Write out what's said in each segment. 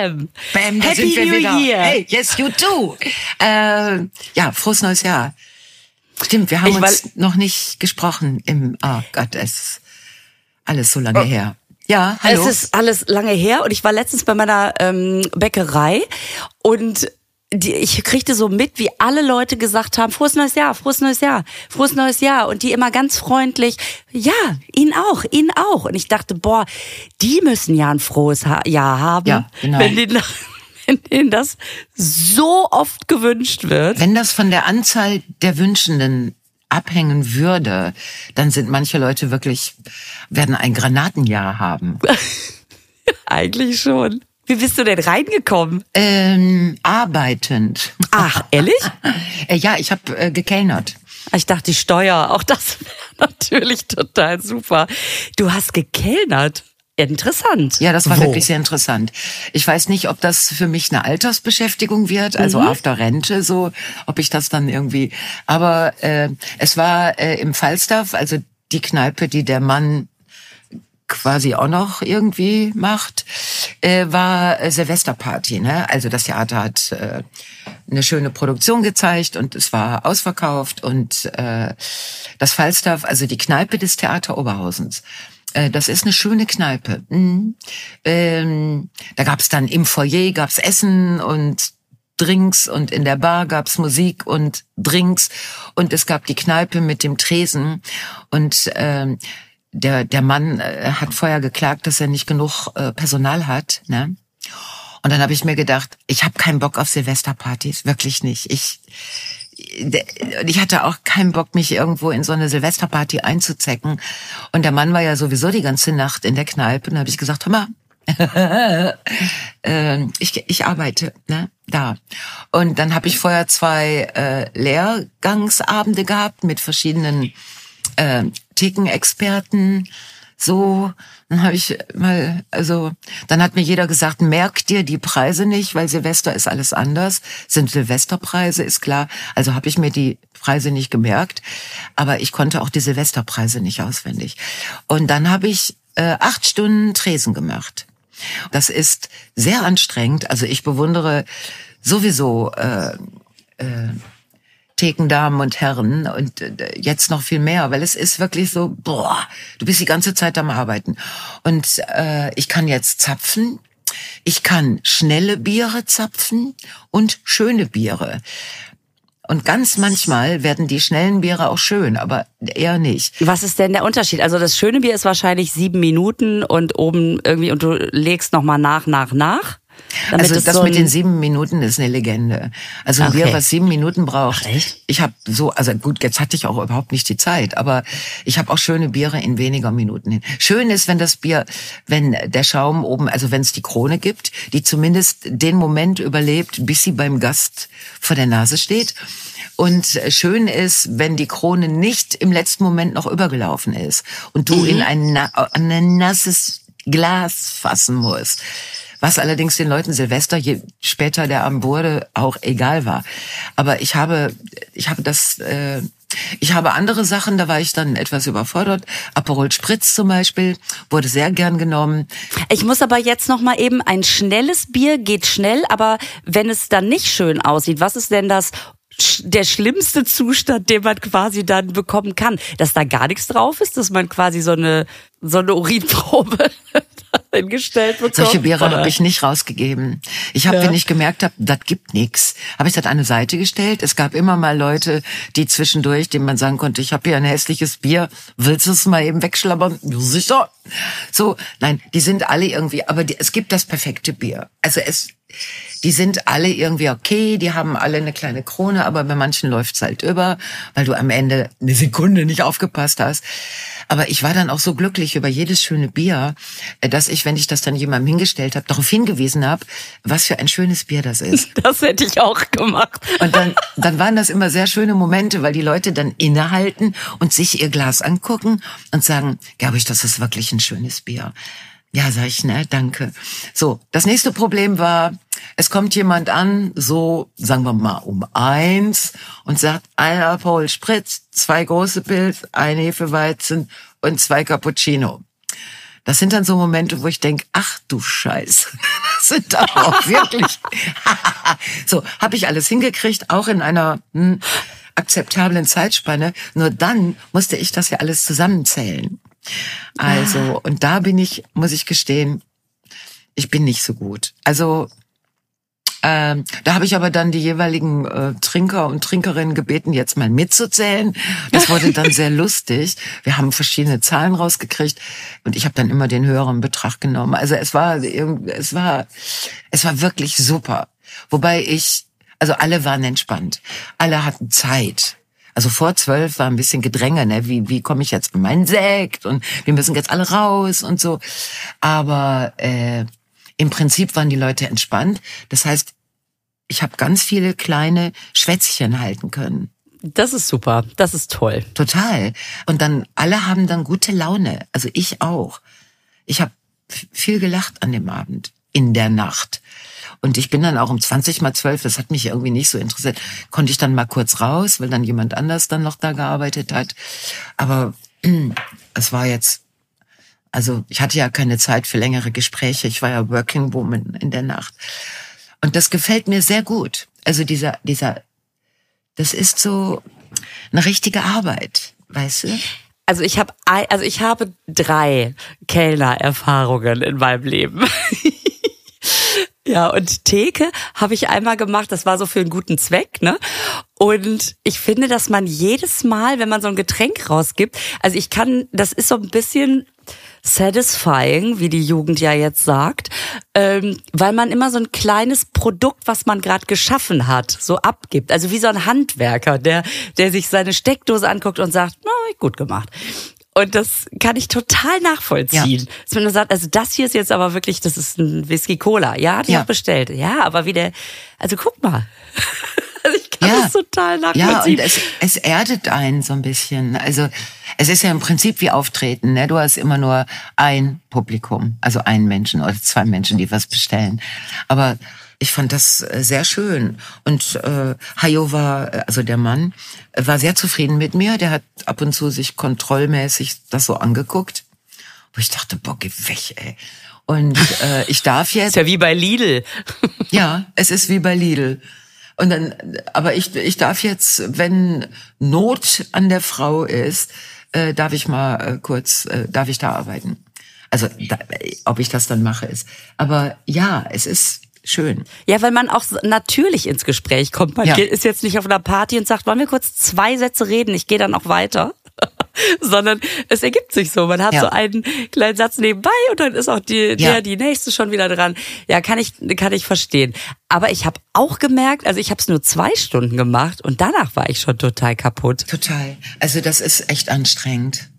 Bam! Bam, da Happy sind wir New wieder. Year! Hey, yes, you too. Äh, ja, frohes neues Jahr. Stimmt, wir haben Ich uns noch nicht gesprochen im, oh Gott, es ist alles so lange her. Ja, hallo. Es ist alles lange her und ich war letztens bei meiner ähm, Bäckerei und die, ich kriegte so mit, wie alle Leute gesagt haben, frohes neues Jahr, frohes neues Jahr, frohes neues Jahr und die immer ganz freundlich, ja, Ihnen auch, Ihnen auch. Und ich dachte, boah, die müssen ja ein frohes Jahr haben, Ja, genau. wenn, denen, wenn denen das so oft gewünscht wird. Wenn das von der Anzahl der Wünschenden abhängen würde, dann sind manche Leute wirklich, werden ein Granatenjahr haben. Eigentlich schon. Wie bist du denn reingekommen? Ähm, arbeitend. Ach, ehrlich? Äh, ja, ich habe äh, gekellnert. Ich dachte, die Steuer, auch das wäre natürlich total super. Du hast gekellnert. Interessant. Ja, das war Wo? wirklich sehr interessant. Ich weiß nicht, ob das für mich eine Altersbeschäftigung wird, also Mhm. after Rente, so, ob ich das dann irgendwie. Aber äh, es war äh, im Falstaff, also die Kneipe, die der Mann quasi auch noch irgendwie macht, äh, war Silvesterparty. Ne? Also das Theater hat äh, eine schöne Produktion gezeigt und es war ausverkauft und äh, das Falstaff, also die Kneipe des Theater Oberhausens. Äh, Das ist eine schöne Kneipe. Mhm. Ähm, da gab's dann im Foyer gab's Essen und Drinks und in der Bar gab's Musik und Drinks und es gab die Kneipe mit dem Tresen und ähm, der der Mann äh, hat vorher geklagt, dass er nicht genug äh, Personal hat, ne? Und dann habe ich mir gedacht, ich habe keinen Bock auf Silvesterpartys, wirklich nicht. Ich ich hatte auch keinen Bock, mich irgendwo in so eine Silvesterparty einzuzecken. Und der Mann war ja sowieso die ganze Nacht in der Kneipe. Und da habe ich gesagt, hör mal, äh, ich, ich arbeite ne, da. Und dann habe ich vorher zwei äh, Lehrgangsabende gehabt mit verschiedenen äh, Thekenexperten. So, dann habe ich mal, also dann hat mir jeder gesagt, merk dir die Preise nicht, weil Silvester ist alles anders. Sind Silvesterpreise, ist klar. Also habe ich mir die Preise nicht gemerkt, aber ich konnte auch die Silvesterpreise nicht auswendig. Und dann habe ich äh, acht Stunden Tresen gemacht. Das ist sehr anstrengend. Also ich bewundere sowieso äh, äh, Thekendamen und Herren und äh, jetzt noch viel mehr, weil es ist wirklich so, boah, du bist die ganze Zeit am Arbeiten. Und äh, ich kann jetzt zapfen, ich kann schnelle Biere zapfen und schöne Biere. Und ganz manchmal werden die schnellen Biere auch schön, aber eher nicht. Was ist denn der Unterschied? Also das schöne Bier ist wahrscheinlich sieben Minuten und oben irgendwie und du legst noch mal nach, nach, nach. Also das so mit ein- den sieben Minuten ist eine Legende. Also ein Okay. Bier, was sieben Minuten braucht. Ach, echt? Ich habe so, also gut, jetzt hatte ich auch überhaupt nicht die Zeit, aber ich habe auch schöne Biere in weniger Minuten hin. Schön ist, wenn das Bier, wenn der Schaum oben, also wenn es die Krone gibt, die zumindest den Moment überlebt, bis sie beim Gast vor der Nase steht. Und schön ist, wenn die Krone nicht im letzten Moment noch übergelaufen ist und du in ein, ein nasses Glas fassen musst. Was allerdings den Leuten Silvester, je später der Abend wurde, auch egal war. Aber ich habe, ich habe das, äh, ich habe andere Sachen, da war ich dann etwas überfordert. Aperol Spritz zum Beispiel wurde sehr gern genommen. Ich muss aber jetzt noch mal eben ein schnelles Bier geht schnell, aber wenn es dann nicht schön aussieht, was ist denn das der schlimmste Zustand, den man quasi dann bekommen kann, dass da gar nichts drauf ist, dass man quasi so eine so eine Urinprobe hingestellt bekommt. Solche Biere oder? habe ich nicht rausgegeben. Ich habe, Ja. wenn ich gemerkt habe, das gibt nix, habe ich das an eine Seite gestellt. Es gab immer mal Leute, die zwischendurch, denen man sagen konnte, ich habe hier ein hässliches Bier, willst du es mal eben wegschlabbern? Ja, sicher. So, nein, die sind alle irgendwie, aber die, es gibt das perfekte Bier. Also es, die sind alle irgendwie okay, die haben alle eine kleine Krone, aber bei manchen läuft's halt über, weil du am Ende eine Sekunde nicht aufgepasst hast. Aber ich war dann auch so glücklich über jedes schöne Bier, äh, dass ich, wenn ich das dann jemandem hingestellt habe, darauf hingewiesen habe, was für ein schönes Bier das ist. Das hätte ich auch gemacht. Und dann, dann waren das immer sehr schöne Momente, weil die Leute dann innehalten und sich ihr Glas angucken und sagen, glaube ich, das ist wirklich ein schönes Bier. Ja, sag ich, ne, danke. So, das nächste Problem war, es kommt jemand an, so, sagen wir mal, um eins und sagt, ein Aperol Spritz, zwei große Pilz, ein Hefeweizen und zwei Cappuccino. Das sind dann so Momente, wo ich denke, ach du Scheiße, das sind aber auch wirklich. so, habe ich alles hingekriegt, auch in einer hm, akzeptablen Zeitspanne. Nur dann musste ich das ja alles zusammenzählen. Also, und da bin ich, muss ich gestehen, ich bin nicht so gut. Also ähm, da habe ich aber dann die jeweiligen äh, Trinker und Trinkerinnen gebeten, jetzt mal mitzuzählen. Das wurde dann sehr lustig. Wir haben verschiedene Zahlen rausgekriegt und ich habe dann immer den höheren Betrag genommen. Also es war, es war, es war wirklich super. Wobei ich, also alle waren entspannt, alle hatten Zeit. Also vor zwölf war ein bisschen Gedränge, ne? Wie, wie komme ich jetzt in meinen Sekt und wir müssen jetzt alle raus und so. Aber äh, im Prinzip waren die Leute entspannt. Das heißt, ich habe ganz viele kleine Schwätzchen halten können. Das ist super, das ist toll. Total. Und dann alle haben dann gute Laune. Also ich auch. Ich habe viel gelacht an dem Abend, in der Nacht. Und ich bin dann auch um 20 mal 12, das hat mich irgendwie nicht so interessiert, konnte ich dann mal kurz raus, weil dann jemand anders dann noch da gearbeitet hat. Aber es war jetzt also ich hatte ja keine Zeit für längere Gespräche. Ich war ja Working Woman in der Nacht. Und das gefällt mir sehr gut. Also dieser, dieser, das ist so eine richtige Arbeit, weißt du? Also ich habe, also ich habe drei Kellner-Erfahrungen in meinem Leben. Ja, und Theke habe ich einmal gemacht, das war so für einen guten Zweck, ne? Und ich finde, dass man jedes Mal, wenn man so ein Getränk rausgibt, also ich kann, das ist so ein bisschen satisfying, wie die Jugend ja jetzt sagt, ähm, weil man immer so ein kleines Produkt, was man gerade geschaffen hat, so abgibt. Also wie so ein Handwerker, der, der sich seine Steckdose anguckt und sagt, na, gut gemacht. Und das kann ich total nachvollziehen. Ja. Dass man sagt, also das hier ist jetzt aber wirklich, das ist ein Whisky Cola. Ja, hat ja. auch bestellt. Ja, aber wie der, also guck mal. Also ich kann ja. das total nachvollziehen. Ja, und es, es erdet einen so ein bisschen. Also es ist ja im Prinzip wie Auftreten. Ne? Du hast immer nur ein Publikum, also einen Menschen oder zwei Menschen, die was bestellen. Aber ich fand das äh, sehr schön. Und äh, Hayo war, äh, also der Mann, äh, war sehr zufrieden mit mir. Der hat ab und zu sich kontrollmäßig das so angeguckt. Wo ich dachte, boah, geh weg, ey. Und äh, ich darf jetzt. ist ja wie bei Lidl. ja, es ist wie bei Lidl. Und dann, aber ich, ich darf jetzt, wenn Not an der Frau ist, äh, darf ich mal äh, kurz, äh, darf ich da arbeiten. Also da, ob ich das dann mache ist. Aber ja, es ist schön. Ja, weil man auch natürlich ins Gespräch kommt. Man ja. ist jetzt nicht auf einer Party und sagt, wollen wir kurz zwei Sätze reden, ich gehe dann auch weiter. sondern es ergibt sich so. Man hat ja. so einen kleinen Satz nebenbei und dann ist auch die, der, ja. die nächste schon wieder dran. Ja, kann ich, kann ich verstehen. Aber ich habe auch gemerkt, also ich habe es nur zwei Stunden gemacht und danach war ich schon total kaputt. Total. Also das ist echt anstrengend.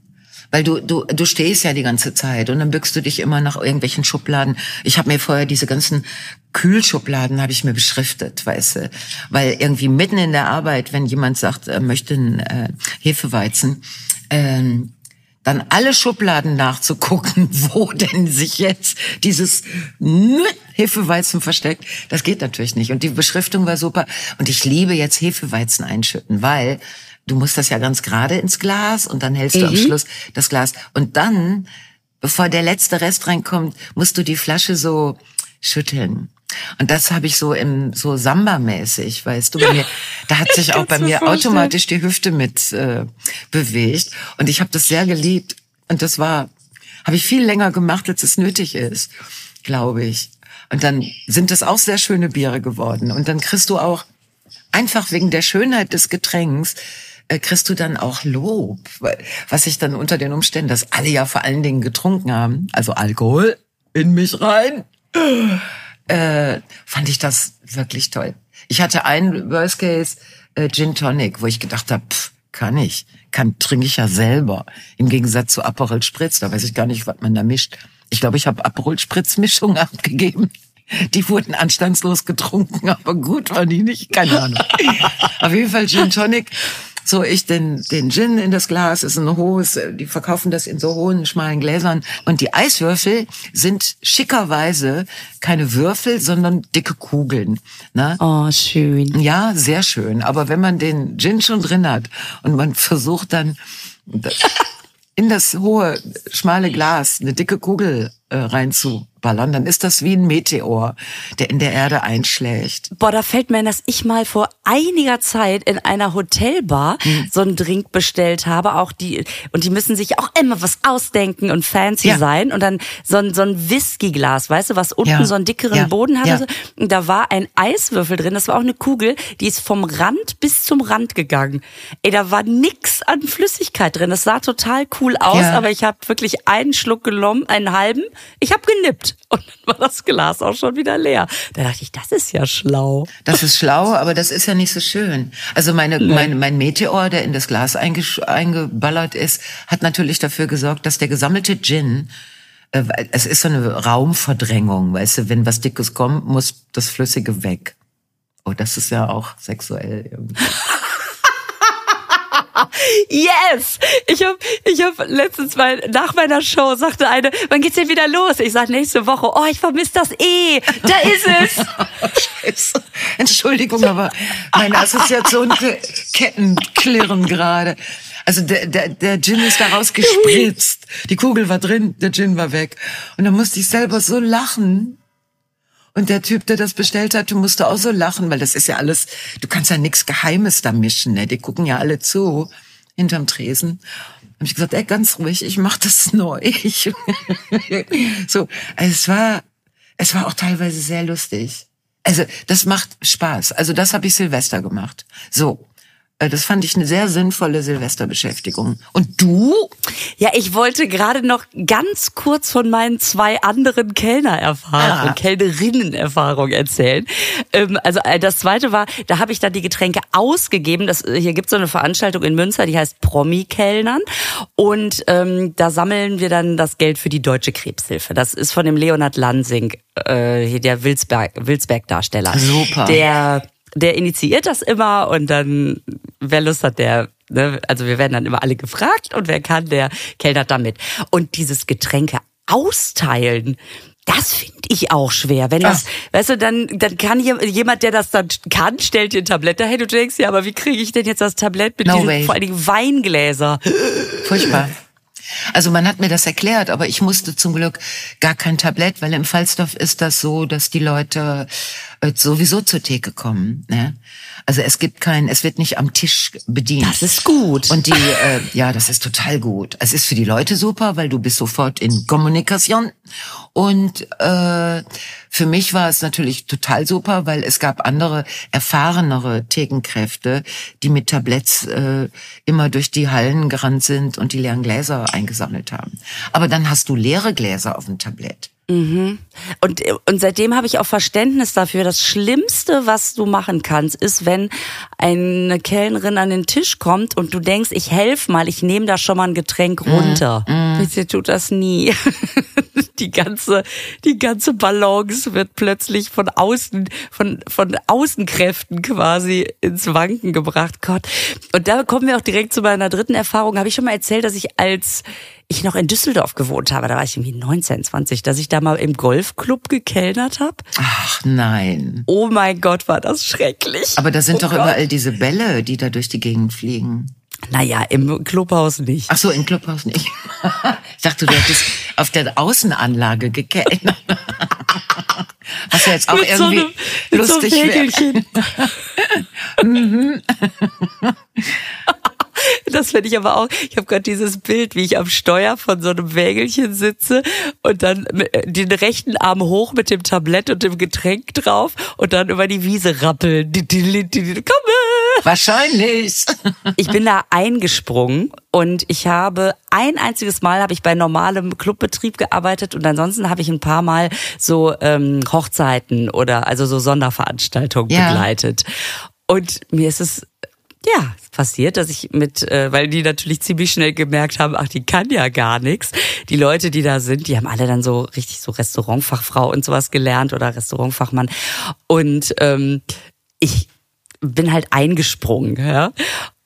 Weil du, du, du stehst ja die ganze Zeit und dann bückst du dich immer nach irgendwelchen Schubladen. Ich habe mir vorher diese ganzen Kühlschubladen habe ich mir beschriftet, weißt du, weil irgendwie mitten in der Arbeit, wenn jemand sagt, er möchte einen äh, Hefeweizen, ähm, dann alle Schubladen nachzugucken, wo denn sich jetzt dieses Hefeweizen versteckt, das geht natürlich nicht. Und die Beschriftung war super. Und ich liebe jetzt Hefeweizen einschütten, weil du musst das ja ganz gerade ins Glas und dann hältst mhm. du am mhm. Schluss das Glas. Und dann, bevor der letzte Rest reinkommt, musst du die Flasche so schütteln. Und das habe ich so im so Samba-mäßig, weißt du, bei mir, da hat sich auch bei mir vorstellen. automatisch die Hüfte mit äh, bewegt und ich habe das sehr geliebt und das war habe ich viel länger gemacht, als es nötig ist, glaube ich. Und dann sind das auch sehr schöne Biere geworden und dann kriegst du auch einfach wegen der Schönheit des Getränks kriegst du dann auch Lob, was ich dann unter den Umständen, dass alle ja vor allen Dingen getrunken haben, also Alkohol in mich rein, äh, fand ich das wirklich toll. Ich hatte einen Worst Case äh, Gin Tonic, wo ich gedacht habe, pff, kann ich, kann trinke ich ja selber. Im Gegensatz zu Aperol Spritz, da weiß ich gar nicht, was man da mischt. Ich glaube, ich habe Aperol Spritz Mischung abgegeben. Die wurden anstandslos getrunken, aber gut waren die nicht, keine Ahnung. Auf jeden Fall Gin Tonic. So, ich den, den Gin in das Glas, ist ein hohes, die verkaufen das in so hohen, schmalen Gläsern. Und die Eiswürfel sind schickerweise keine Würfel, sondern dicke Kugeln. Ne? Oh, schön. Ja, sehr schön. Aber wenn man den Gin schon drin hat und man versucht dann in das hohe, schmale Glas eine dicke Kugel äh, reinzuballern, dann ist das wie ein Meteor, der in der Erde einschlägt. Boah, da fällt mir ein, dass ich mal vor einiger Zeit in einer Hotelbar hm. so einen Drink bestellt habe, auch die, und die müssen sich auch immer was ausdenken und fancy ja. sein und dann so ein, so ein Whiskyglas, weißt du, was unten ja. so einen dickeren ja. Boden hatte. Und da war ein Eiswürfel drin, das war auch eine Kugel, die ist vom Rand bis zum Rand gegangen. Ey, da war nix an Flüssigkeit drin. Das sah total cool aus, aber ich habe wirklich einen Schluck genommen, einen halben ich habe genippt und dann war das Glas auch schon wieder leer. Da dachte ich, das ist ja schlau. Das ist schlau, aber das ist ja nicht so schön. Also meine, nee. mein, mein Meteor, der in das Glas eingeballert ist, hat natürlich dafür gesorgt, dass der gesammelte Gin äh, es ist so eine Raumverdrängung, weißt du, wenn was Dickes kommt, muss das Flüssige weg. Oh, das ist ja auch sexuell irgendwie. yes! Ich habe ich hab letztens mal nach meiner Show sagte eine, wann geht's denn wieder los? Ich sag nächste Woche. Oh, ich vermisse das eh. Da ist es. Scheiße. Entschuldigung, aber meine Assoziationsketten klirren gerade. Also der, der, der Gin ist da rausgespritzt. Die Kugel war drin, der Gin war weg. Und dann musste ich selber so lachen. Und der Typ, der das bestellt hat, du musste auch so lachen, weil das ist ja alles, du kannst ja nichts Geheimes da mischen, ne? Die gucken ja alle zu hinterm Tresen. Hab ich gesagt, ey, ganz ruhig, ich mach das neu. so, also es war, es war auch teilweise sehr lustig. Also das macht Spaß. Also das habe ich Silvester gemacht. So, das fand ich eine sehr sinnvolle Silvesterbeschäftigung. Und du? Ja, ich wollte gerade noch ganz kurz von meinen zwei anderen Kellnererfahrungen, ah. Kellnerinnen-Erfahrungen erzählen. Ähm, also äh, das zweite war, da habe ich dann die Getränke ausgegeben. Das, äh, hier gibt es so eine Veranstaltung in Münster, die heißt Promi-Kellnern. Und ähm, da sammeln wir dann das Geld für die Deutsche Krebshilfe. Das ist von dem Leonhard Lansing, äh, der Wilsberg, Wilsberg-Darsteller. Super. Der der initiiert das immer und dann, wer Lust hat, der Ne? Also wir werden dann immer alle gefragt und wer kann, der kellnert damit. Und dieses Getränke austeilen, das finde ich auch schwer. Wenn das, Ach. weißt du, dann, dann kann jemand, der das dann kann, stellt dir ein Tablett dahin und du denkst, ja, aber wie kriege ich denn jetzt das Tablett mit no diesen, way. vor allen Dingen Weingläser? Furchtbar. Also man hat mir das erklärt, aber ich musste zum Glück gar kein Tablett, weil im Falstaff ist das so, dass die Leute äh, sowieso zur Theke kommen. Ne? Also es gibt kein, es wird nicht am Tisch bedient. Das ist gut. Und die, äh, ja, das ist total gut. Es ist für die Leute super, weil du bist sofort in Kommunikation. Und äh, für mich war es natürlich total super, weil es gab andere erfahrenere Thekenkräfte, die mit Tabletts äh, immer durch die Hallen gerannt sind und die leeren Gläser eingesammelt haben. Aber dann hast du leere Gläser auf dem Tablett. Mhm. Und, und seitdem habe ich auch Verständnis dafür. Das Schlimmste, was du machen kannst, ist, wenn eine Kellnerin an den Tisch kommt und du denkst, ich helfe mal, ich nehme da schon mal ein Getränk mhm. runter. Mhm. Bitte tut das nie. die ganze, die ganze Balance wird plötzlich von außen, von, von Außenkräften quasi ins Wanken gebracht. Gott. Und da kommen wir auch direkt zu meiner dritten Erfahrung. Habe ich schon mal erzählt, dass ich als ich noch in Düsseldorf gewohnt habe, da war ich irgendwie 19, 20, dass ich da mal im Golfclub gekellnert habe. Ach nein. Oh mein Gott, war das schrecklich. Aber da sind oh doch Gott. überall diese Bälle, die da durch die Gegend fliegen. Naja, im Clubhaus nicht. Ach so, im Clubhaus nicht. Ich dachte, du hättest auf der Außenanlage gekellnert. Was ja jetzt auch mit irgendwie so einem, lustig wäre. mhm. Das finde ich aber auch. Ich habe gerade dieses Bild, wie ich am Steuer von so einem Wägelchen sitze und dann den rechten Arm hoch mit dem Tablett und dem Getränk drauf und dann über die Wiese rappeln. Komme! Wahrscheinlich. Ich bin da eingesprungen und ich habe ein einziges Mal habe ich bei normalem Clubbetrieb gearbeitet und ansonsten habe ich ein paar Mal so ähm, Hochzeiten oder also so Sonderveranstaltungen ja. begleitet. Und mir ist es ja, passiert, dass ich mit, äh, weil die natürlich ziemlich schnell gemerkt haben, ach, die kann ja gar nichts. Die Leute, die da sind, die haben alle dann so richtig so Restaurantfachfrau und sowas gelernt oder Restaurantfachmann. Und ähm, ich bin halt eingesprungen, ja.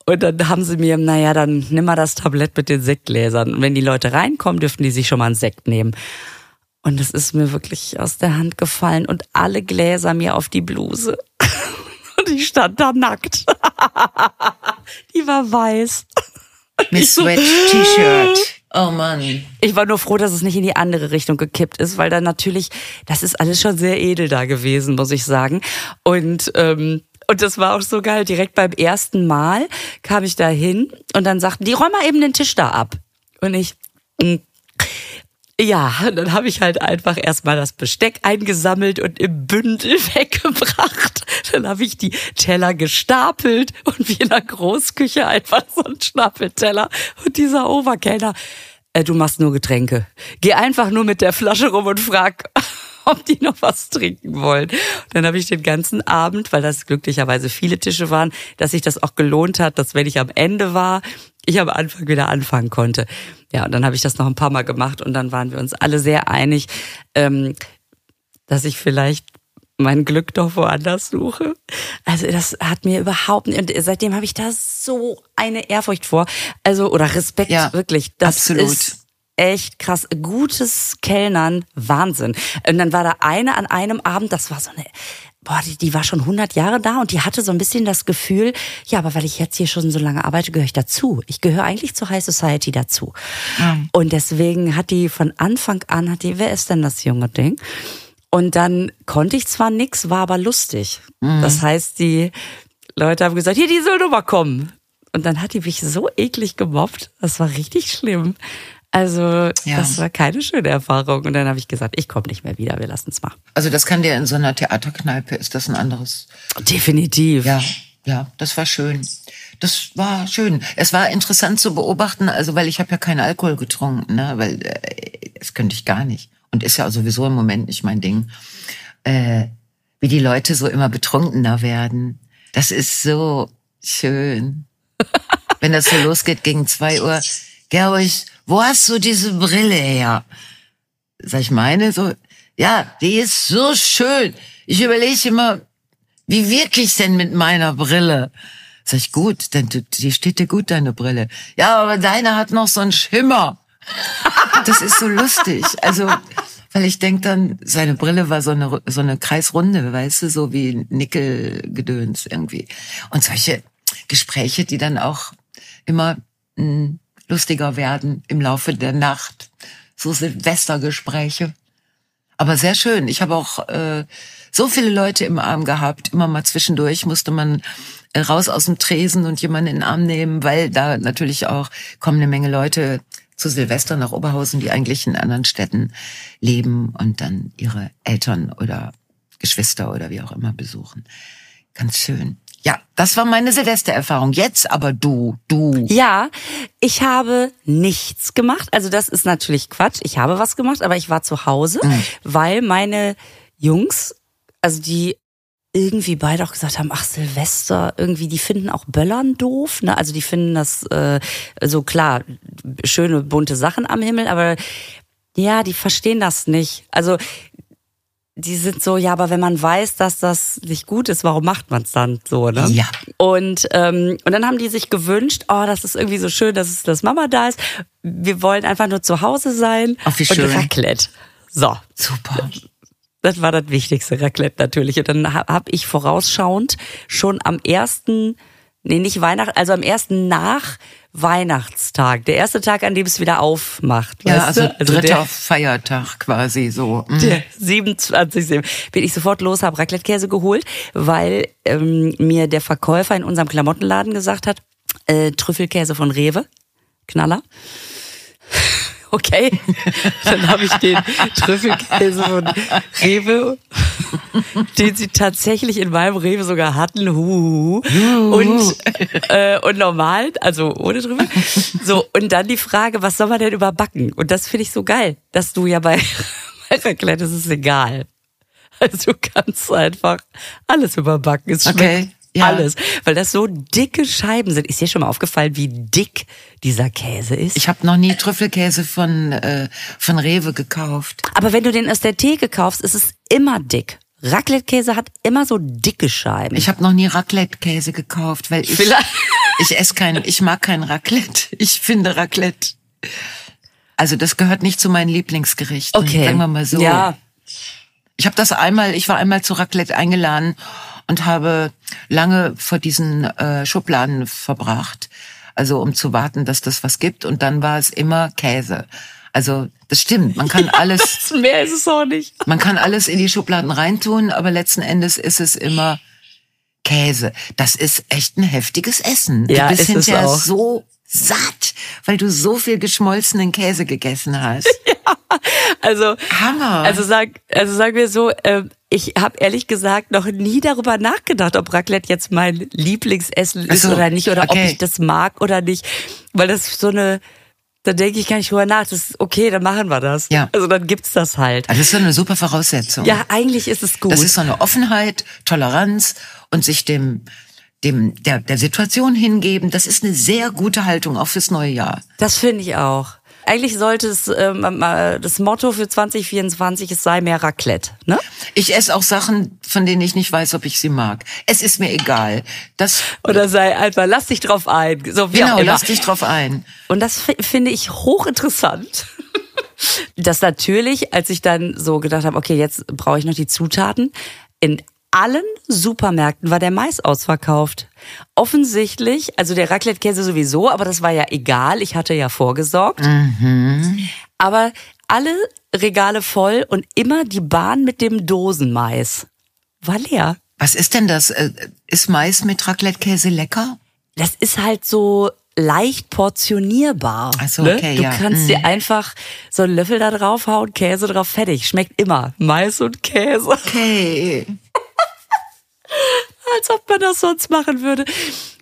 Und dann haben sie mir, naja, dann nimm mal das Tablett mit den Sektgläsern. Und wenn die Leute reinkommen, dürfen die sich schon mal einen Sekt nehmen. Und es ist mir wirklich aus der Hand gefallen und alle Gläser mir auf die Bluse. Die stand da nackt. die war weiß. Mit so, Sweat-T-Shirt. Oh Mann. Ich war nur froh, dass es nicht in die andere Richtung gekippt ist, weil dann natürlich, das ist alles schon sehr edel da gewesen, muss ich sagen. Und ähm, und das war auch so geil. Direkt beim ersten Mal kam ich da hin und dann sagten die, räum mal eben den Tisch da ab. Und ich, mh, ja, dann habe ich halt einfach erstmal das Besteck eingesammelt und im Bündel weggebracht. Dann habe ich die Teller gestapelt und wie in der Großküche einfach so ein Schnappeteller. Und dieser Oberkellner, äh, du machst nur Getränke. Geh einfach nur mit der Flasche rum und frag, ob die noch was trinken wollen. Dann habe ich den ganzen Abend, weil das glücklicherweise viele Tische waren, dass sich das auch gelohnt hat, dass wenn ich am Ende war, ich am Anfang wieder anfangen konnte. Ja, und dann habe ich das noch ein paar Mal gemacht und dann waren wir uns alle sehr einig, ähm, dass ich vielleicht mein Glück doch woanders suche. Also das hat mir überhaupt nicht, und seitdem habe ich da so eine Ehrfurcht vor. Also, oder Respekt, Ja, wirklich. Das absolut. ist echt krass. Gutes Kellnern, Wahnsinn. Und dann war da eine an einem Abend, das war so eine, boah, die, die war schon 100 Jahre da und die hatte so ein bisschen das Gefühl, ja, aber weil ich jetzt hier schon so lange arbeite, gehöre ich dazu. Ich gehöre eigentlich zur High Society dazu. Und deswegen hat die von Anfang an, hat die, wer ist denn das junge Ding? Und dann konnte ich zwar nix, war aber lustig. Das heißt, die Leute haben gesagt, hier, die soll doch mal kommen. Und dann hat die mich so eklig gemobbt. Das war richtig schlimm. Also, Ja. das war keine schöne Erfahrung. Und dann habe ich gesagt, ich komme nicht mehr wieder, wir lassen es mal. Also das kann dir in so einer Theaterkneipe, ist das ein anderes. Definitiv. Ja, ja, das war schön. Das war schön. Es war interessant zu beobachten, also weil ich habe ja keinen Alkohol getrunken, ne, weil äh, das könnte ich gar nicht und ist ja sowieso im Moment nicht mein Ding. Äh, wie die Leute so immer betrunkener werden, das ist so schön. Wenn das so losgeht gegen zwei Uhr, Georg, wo hast du diese Brille her? Sag ich meine so, ja, die ist so schön. Ich überlege immer, wie wirklich denn mit meiner Brille? Sag ich, gut, denn die steht dir gut, deine Brille. Ja, aber deine hat noch so einen Schimmer. Das ist so lustig. Also, weil ich denk dann, seine Brille war so eine, so eine Kreisrunde, weißt du, so wie Nickelgedöns irgendwie. Und solche Gespräche, die dann auch immer mh, lustiger werden im Laufe der Nacht. So Silvestergespräche. Aber sehr schön. Ich habe auch äh, so viele Leute im Arm gehabt. Immer mal zwischendurch musste man äh, raus aus dem Tresen und jemanden in den Arm nehmen, weil da natürlich auch kommen eine Menge Leute zu Silvester nach Oberhausen, die eigentlich in anderen Städten leben und dann ihre Eltern oder Geschwister oder wie auch immer besuchen. Ganz schön. Ja, das war meine Silvestererfahrung. Jetzt aber du, du. Ja, ich habe nichts gemacht. Also das ist natürlich Quatsch. Ich habe was gemacht, aber ich war zu Hause, weil meine Jungs, also die irgendwie beide auch gesagt haben, ach Silvester, irgendwie, die finden auch Böllern doof. Ne? Also die finden das äh, so klar, schöne bunte Sachen am Himmel, aber ja, die verstehen das nicht. Also die sind so, ja, aber wenn man weiß, dass das nicht gut ist, warum macht man es dann so, ne? Ja. Und, ähm, und dann haben die sich gewünscht, oh, das ist irgendwie so schön, dass, es, dass Mama da ist. Wir wollen einfach nur zu Hause sein. Ach, wie und schön. Raclette. So, Super. das war das Wichtigste, Raclette natürlich. Und dann habe hab ich vorausschauend schon am ersten, nee, nicht Weihnachten, also am ersten nach Weihnachtstag, der erste Tag, an dem es wieder aufmacht. Ja, also, du? dritter der, Feiertag quasi so. Mhm. der 27. bin ich sofort los, habe Raclette-Käse geholt, weil ähm, mir der Verkäufer in unserem Klamottenladen gesagt hat, äh, Trüffelkäse von Rewe, Knaller. Okay, dann habe ich den Trüffelkäse von Rewe, den sie tatsächlich in meinem Rewe sogar hatten, huhuhu. und äh, und normal, also ohne Trüffel. So und dann die Frage, was soll man denn überbacken? Und das finde ich so geil, dass du ja bei, Raclette ist es egal. Also du kannst einfach alles überbacken. Es schmeckt Okay, ja. alles, weil das so dicke Scheiben sind. Ist dir schon mal aufgefallen, wie dick dieser Käse ist? Ich habe noch nie Trüffelkäse von, äh, von Rewe gekauft. Aber wenn du den aus der Theke kaufst, ist es immer dick. Raclette-Käse hat immer so dicke Scheiben. Ich habe noch nie Raclette-Käse gekauft, weil ich, Vielleicht- ich esse kein, ich mag kein Raclette. Ich finde Raclette. Also das gehört nicht zu meinen Lieblingsgerichten. okay. Sagen wir mal so. Ja. Ich habe das einmal, ich war einmal zu Raclette eingeladen und habe lange vor diesen äh, Schubladen verbracht. also um zu warten, dass das was gibt. Und dann war es immer Käse. Also das stimmt, man kann alles. Mehr ist es auch nicht. Man kann alles in die Schubladen reintun, aber letzten Endes ist es immer Käse. Das ist echt ein heftiges Essen. Ja, du bist ist es hinterher auch. so satt, weil du so viel geschmolzenen Käse gegessen hast. Also, Hammer. also sag, also sagen wir so, ähm, ich habe ehrlich gesagt noch nie darüber nachgedacht, ob Raclette jetzt mein Lieblingsessen ist so, oder nicht oder ob okay. ich das mag oder nicht, weil das ist so eine, da denke ich gar nicht drüber nach. Das ist okay, dann machen wir das. Ja. Also dann gibt's das halt. Also das ist so eine super Voraussetzung. Ja, eigentlich ist es gut. Das ist so eine Offenheit, Toleranz und sich dem dem der der Situation hingeben. Das ist eine sehr gute Haltung auch fürs neue Jahr. Das finde ich auch. Eigentlich sollte es ähm, äh, das Motto für 2024 es sei mehr Raclette, ne? Ich esse auch Sachen, von denen ich nicht weiß, ob ich sie mag. Es ist mir egal. Das Oder sei einfach, lass dich drauf ein. So wie genau, lass dich drauf ein. Und das fi- finde ich hochinteressant. Dass natürlich, als ich dann so gedacht habe, okay, jetzt brauche ich noch die Zutaten, in allen Supermärkten war der Mais ausverkauft. Offensichtlich, also der Raclette-Käse sowieso, aber das war ja egal, ich hatte ja vorgesorgt. Aber alle Regale voll und immer die Bahn mit dem Dosenmais war leer. Was ist denn das? Äh, Ist Mais mit Raclette-Käse lecker? das ist halt so leicht portionierbar. Ach so, ne? okay, du ja. kannst Mhm. dir einfach so einen Löffel da draufhauen, Käse drauf, fertig. Schmeckt immer. Mais und Käse. Okay. Als ob man das sonst machen würde.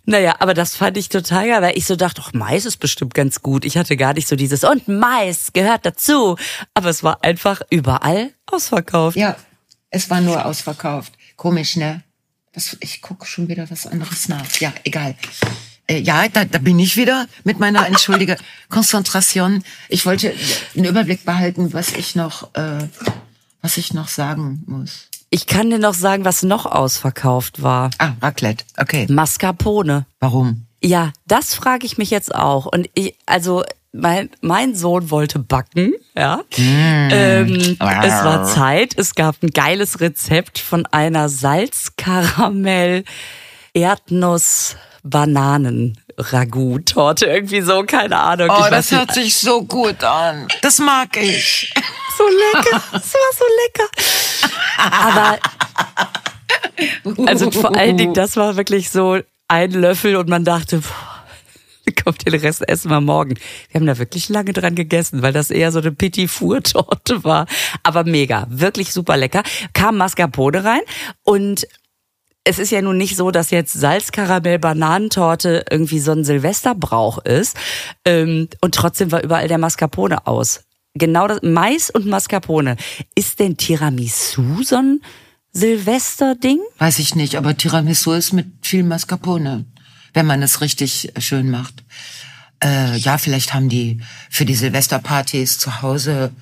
Naja, aber das fand ich total geil, weil ich so dachte, doch, Mais ist bestimmt ganz gut. Ich hatte gar nicht so dieses, und Mais gehört dazu. Aber es war einfach überall ausverkauft. Ja, es war nur ausverkauft. Komisch, ne? Das, ich gucke schon wieder was anderes nach. Ja, egal. Äh, ja, da, da bin ich wieder mit meiner entschuldige Konzentration. Ich wollte einen Überblick behalten, was ich noch, äh, was ich noch sagen muss. Ich kann dir noch sagen, was noch ausverkauft war. Ah, Raclette. Okay. Mascarpone. Warum? Ja, das frage ich mich jetzt auch. Und ich, also mein, mein Sohn wollte backen, ja. Ähm, es war Zeit. Es gab ein geiles Rezept von einer Salzkaramell Erdnuss Bananen Ragout Torte irgendwie so, keine Ahnung. Oh, das nicht. hört sich so gut an. Das mag ich. so lecker. Es war so lecker. Aber also vor allen Dingen, das war wirklich so ein Löffel und man dachte, boah, kommt den Rest essen wir morgen. Wir haben da wirklich lange dran gegessen, weil das eher so eine Petit Four Torte war. Aber mega, wirklich super lecker. Kam Mascarpone rein und es ist ja nun nicht so, dass jetzt Salzkaramell-Bananentorte irgendwie so ein Silvesterbrauch ist. Ähm, und trotzdem war überall der Mascarpone aus. Genau das, Mais und Mascarpone. Ist denn Tiramisu so ein Silvesterding? Weiß ich nicht, aber Tiramisu ist mit viel Mascarpone, wenn man es richtig schön macht. Äh, ja, vielleicht haben die für die Silvesterpartys zu Hause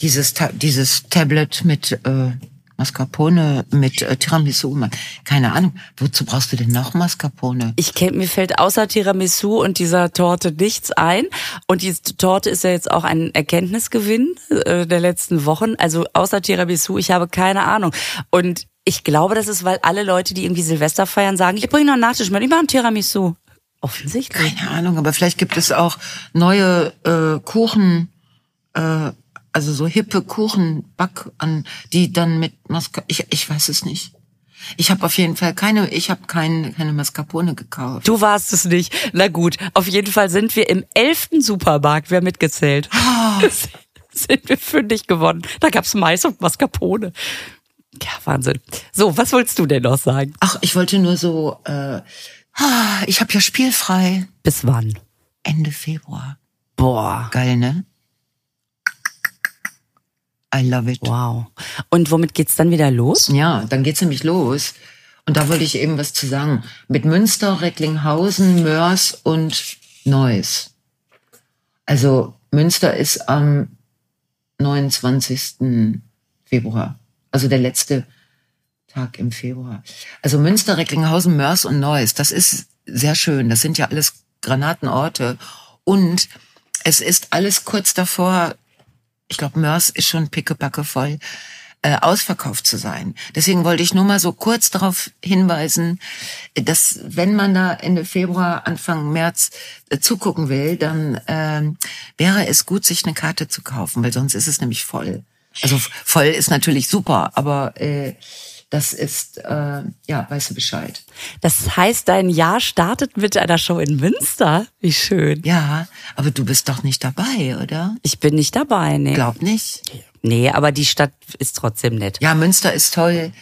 dieses Ta dieses Tablet mit äh, Mascarpone mit äh, Tiramisu. Keine Ahnung, wozu brauchst du denn noch Mascarpone? Ich kenn, mir fällt außer Tiramisu und dieser Torte nichts ein. Und die Torte ist ja jetzt auch ein Erkenntnisgewinn äh, der letzten Wochen. Also außer Tiramisu, ich habe keine Ahnung. Und ich glaube, das ist, weil alle Leute, die irgendwie Silvester feiern, sagen, ich bringe noch einen Nachtisch mit, ich mache einen Tiramisu. Offensichtlich. Keine Ahnung, aber vielleicht gibt es auch neue äh, Kuchen, äh, also so hippe Kuchenback an, die dann mit Mascarpone. Ich, ich weiß es nicht. Ich habe auf jeden Fall keine, ich habe kein, keine Mascarpone gekauft. Du warst es nicht. Na gut, auf jeden Fall sind wir im elften Supermarkt, wer mitgezählt, sind wir fündig geworden. Da gab's Mais und Mascarpone. Ja, Wahnsinn. So, was wolltest du denn noch sagen? Ach, ich wollte nur so, äh, ah, ich habe ja spielfrei Bis wann? Ende Februar. Boah, Geil, ne? I love it. wow. Und womit geht's dann wieder los? Ja, dann geht's nämlich los. Und da wollte ich eben was zu sagen. Mit Münster, Recklinghausen, Mörs und Neuss. Also Münster ist am 29. Februar. Also der letzte Tag im Februar. Also Münster, Recklinghausen, Mörs und Neuss. Das ist sehr schön. Das sind ja alles Granatenorte. Und es ist alles kurz davor. Ich glaube, Mörs ist schon pickepacke voll. äh, ausverkauft zu sein. Deswegen wollte ich nur mal so kurz darauf hinweisen, dass wenn man da Ende Februar, Anfang März äh, zugucken will, dann äh, wäre es gut, sich eine Karte zu kaufen, weil sonst ist es nämlich voll. Also voll ist natürlich super, aber äh, das ist, äh, ja, weißt du Bescheid. Das heißt, dein Jahr startet mit einer Show in Münster. Wie schön. Ja, aber du bist doch nicht dabei, oder? Ich bin nicht dabei, nee. Glaub nicht. Nee, aber die Stadt ist trotzdem nett. Ja, Münster ist toll.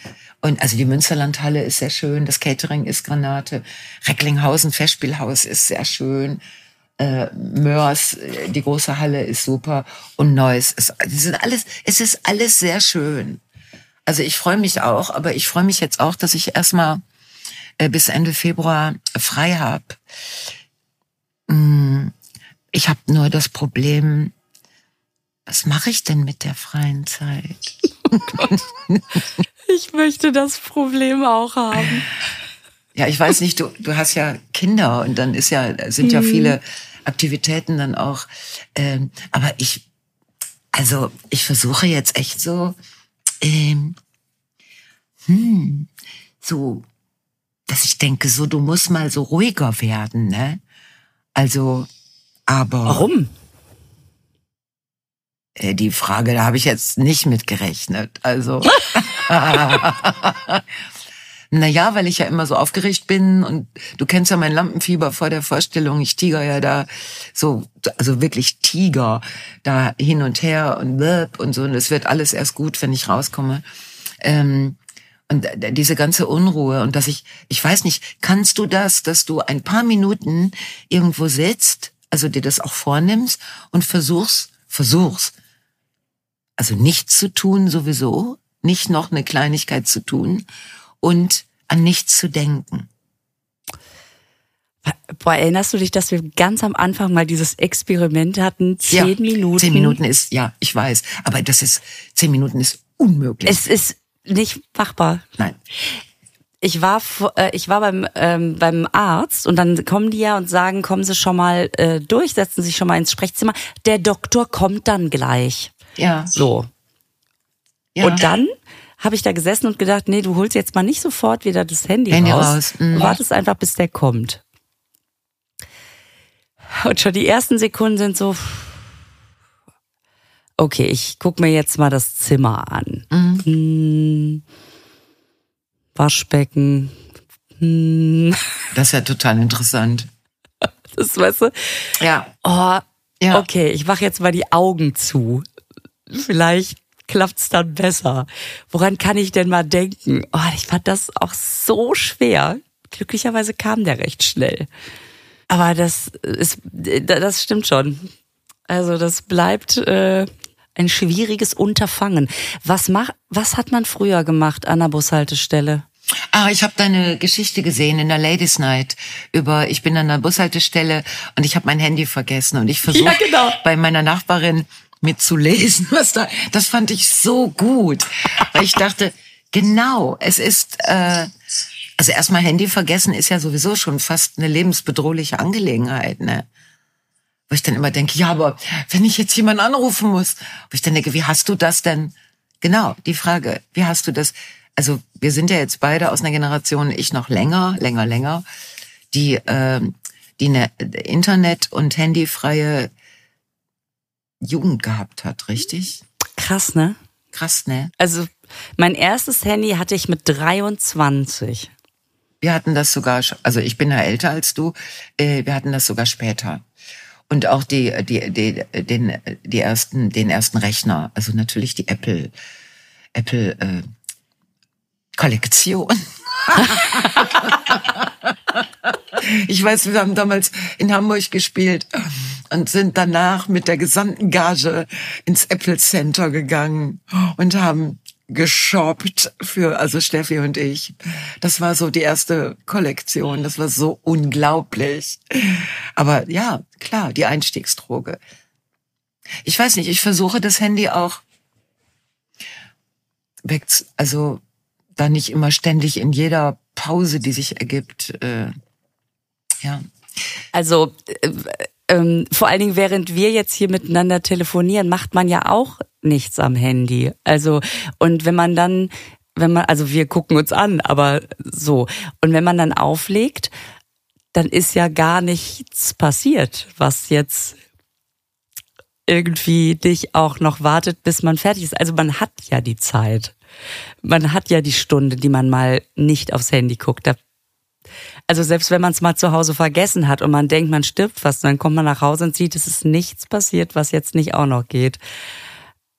Und also die Münsterlandhalle ist sehr schön, das Catering ist Granate, Recklinghausen Festspielhaus ist sehr schön, äh, Mörs, äh, die große Halle ist super und Neuss ist, die sind alles, es ist alles sehr schön. Also ich freue mich auch, aber ich freue mich jetzt auch, dass ich erstmal äh, bis Ende Februar frei habe. Mm, ich habe nur das Problem, was mache ich denn mit der freien Zeit? Oh ich möchte das Problem auch haben. Ja, ich weiß nicht, du, du hast ja Kinder und dann ist ja, sind ja mhm. viele Aktivitäten dann auch. Ähm, aber ich, also ich versuche jetzt echt so, ähm, hm, so, dass ich denke, so, du musst mal so ruhiger werden, ne? Also, aber. Warum? Äh, die Frage, da habe ich jetzt nicht mit gerechnet. Also. Naja, weil ich ja immer so aufgeregt bin und du kennst ja mein Lampenfieber vor der Vorstellung. Ich tiger ja da so, also wirklich Tiger da hin und her und und so. Und es wird alles erst gut, wenn ich rauskomme. Ähm, und diese ganze Unruhe und dass ich, ich weiß nicht, kannst du das, dass du ein paar Minuten irgendwo sitzt, also dir das auch vornimmst und versuchst, versuchst, also nichts zu tun sowieso, nicht noch eine Kleinigkeit zu tun und an nichts zu denken. Boah, erinnerst du dich, dass wir ganz am Anfang mal dieses Experiment hatten? Zehn ja, Minuten. Zehn Minuten ist, ja, ich weiß. Aber das ist, zehn Minuten ist unmöglich. Es ist nicht machbar. Nein. Ich war, äh, ich war beim, ähm, beim Arzt und dann kommen die ja und sagen, kommen Sie schon mal äh, durch, setzen Sie sich schon mal ins Sprechzimmer. Der Doktor kommt dann gleich. Ja. So. Ja. Und dann habe ich da gesessen und gedacht, nee, du holst jetzt mal nicht sofort wieder das Handy, Handy raus. raus. Mhm. Wartest einfach, bis der kommt. Und schon die ersten Sekunden sind so, okay, ich guck mir jetzt mal das Zimmer an. Mhm. Hm, Waschbecken. Hm. Das ist ja total interessant. Das weißt du? Ja. Oh, ja. okay, ich mache jetzt mal die Augen zu. Vielleicht klappt's dann besser. Woran kann ich denn mal denken? Oh, ich fand das auch so schwer. Glücklicherweise kam der recht schnell. Aber das ist, das stimmt schon. Also das bleibt äh, ein schwieriges Unterfangen. Was macht, was hat man früher gemacht an der Bushaltestelle? Ah, ich habe deine Geschichte gesehen in der Ladies Night über ich bin an der Bushaltestelle und ich habe mein Handy vergessen und ich versuche ja, genau. bei meiner Nachbarin mitzulesen, was da. Das fand ich so gut, weil ich dachte, genau, es ist. Äh, also erstmal Handy vergessen ist ja sowieso schon fast eine lebensbedrohliche Angelegenheit, ne? Wo ich dann immer denke, ja, aber wenn ich jetzt jemanden anrufen muss, wo ich dann denke, wie hast du das denn? Genau, die Frage, wie hast du das? Also wir sind ja jetzt beide aus einer Generation, ich noch länger, länger, länger, die äh, die eine Internet- und Handyfreie Jugend gehabt hat, richtig? Krass, ne? Krass, ne? Also mein erstes Handy hatte ich mit 23. Wir hatten das sogar, also ich bin ja älter als du, äh, wir hatten das sogar später. Und auch die, die, die, den, die ersten, den ersten Rechner, also natürlich die Apple, Apple äh, Kollektion. ich weiß, wir haben damals in Hamburg gespielt und sind danach mit der gesamten Gage ins Apple Center gegangen und haben geshoppt für, also Steffi und ich. Das war so die erste Kollektion. Das war so unglaublich. Aber ja, klar, die Einstiegsdroge. Ich weiß nicht, ich versuche das Handy auch weg, also da nicht immer ständig in jeder Pause, die sich ergibt, äh, ja. Also äh, ähm, vor allen Dingen, während wir jetzt hier miteinander telefonieren, macht man ja auch nichts am Handy. Also, und wenn man dann, wenn man, also wir gucken uns an, aber so. Und wenn man dann auflegt, dann ist ja gar nichts passiert, was jetzt irgendwie dich auch noch wartet, bis man fertig ist. Also man hat ja die Zeit. Man hat ja die Stunde, die man mal nicht aufs Handy guckt. Da also selbst wenn man es mal zu Hause vergessen hat und man denkt, man stirbt fast, dann kommt man nach Hause und sieht, es ist nichts passiert, was jetzt nicht auch noch geht.